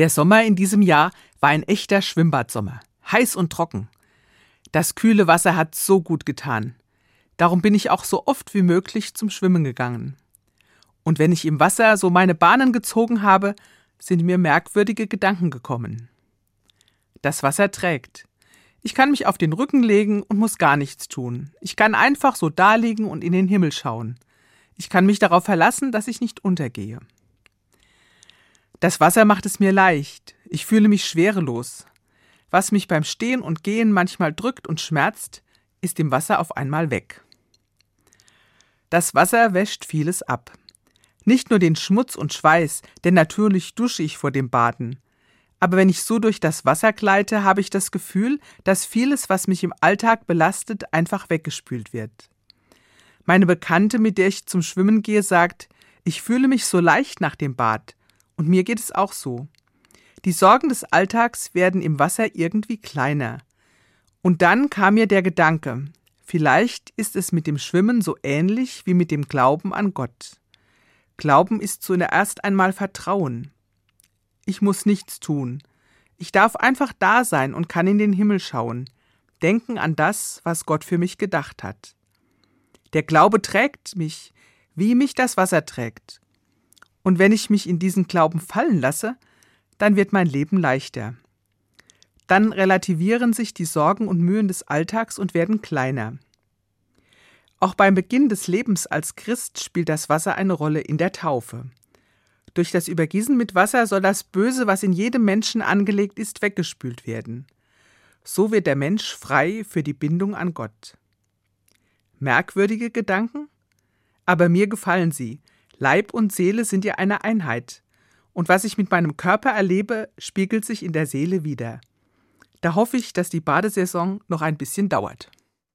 Der Sommer in diesem Jahr war ein echter Schwimmbadsommer. Heiß und trocken. Das kühle Wasser hat so gut getan. Darum bin ich auch so oft wie möglich zum Schwimmen gegangen. Und wenn ich im Wasser so meine Bahnen gezogen habe, sind mir merkwürdige Gedanken gekommen. Das Wasser trägt. Ich kann mich auf den Rücken legen und muss gar nichts tun. Ich kann einfach so daliegen und in den Himmel schauen. Ich kann mich darauf verlassen, dass ich nicht untergehe. Das Wasser macht es mir leicht. Ich fühle mich schwerelos. Was mich beim Stehen und Gehen manchmal drückt und schmerzt, ist im Wasser auf einmal weg. Das Wasser wäscht vieles ab. Nicht nur den Schmutz und Schweiß, denn natürlich dusche ich vor dem Baden. Aber wenn ich so durch das Wasser gleite, habe ich das Gefühl, dass vieles, was mich im Alltag belastet, einfach weggespült wird. Meine Bekannte, mit der ich zum Schwimmen gehe, sagt, ich fühle mich so leicht nach dem Bad. Und mir geht es auch so. Die Sorgen des Alltags werden im Wasser irgendwie kleiner. Und dann kam mir der Gedanke, vielleicht ist es mit dem Schwimmen so ähnlich wie mit dem Glauben an Gott. Glauben ist zuerst einmal Vertrauen. Ich muss nichts tun. Ich darf einfach da sein und kann in den Himmel schauen, denken an das, was Gott für mich gedacht hat. Der Glaube trägt mich, wie mich das Wasser trägt. Und wenn ich mich in diesen Glauben fallen lasse, dann wird mein Leben leichter. Dann relativieren sich die Sorgen und Mühen des Alltags und werden kleiner. Auch beim Beginn des Lebens als Christ spielt das Wasser eine Rolle in der Taufe. Durch das Übergießen mit Wasser soll das Böse, was in jedem Menschen angelegt ist, weggespült werden. So wird der Mensch frei für die Bindung an Gott. Merkwürdige Gedanken? Aber mir gefallen sie, Leib und Seele sind ja eine Einheit. Und was ich mit meinem Körper erlebe, spiegelt sich in der Seele wieder. Da hoffe ich, dass die Badesaison noch ein bisschen dauert.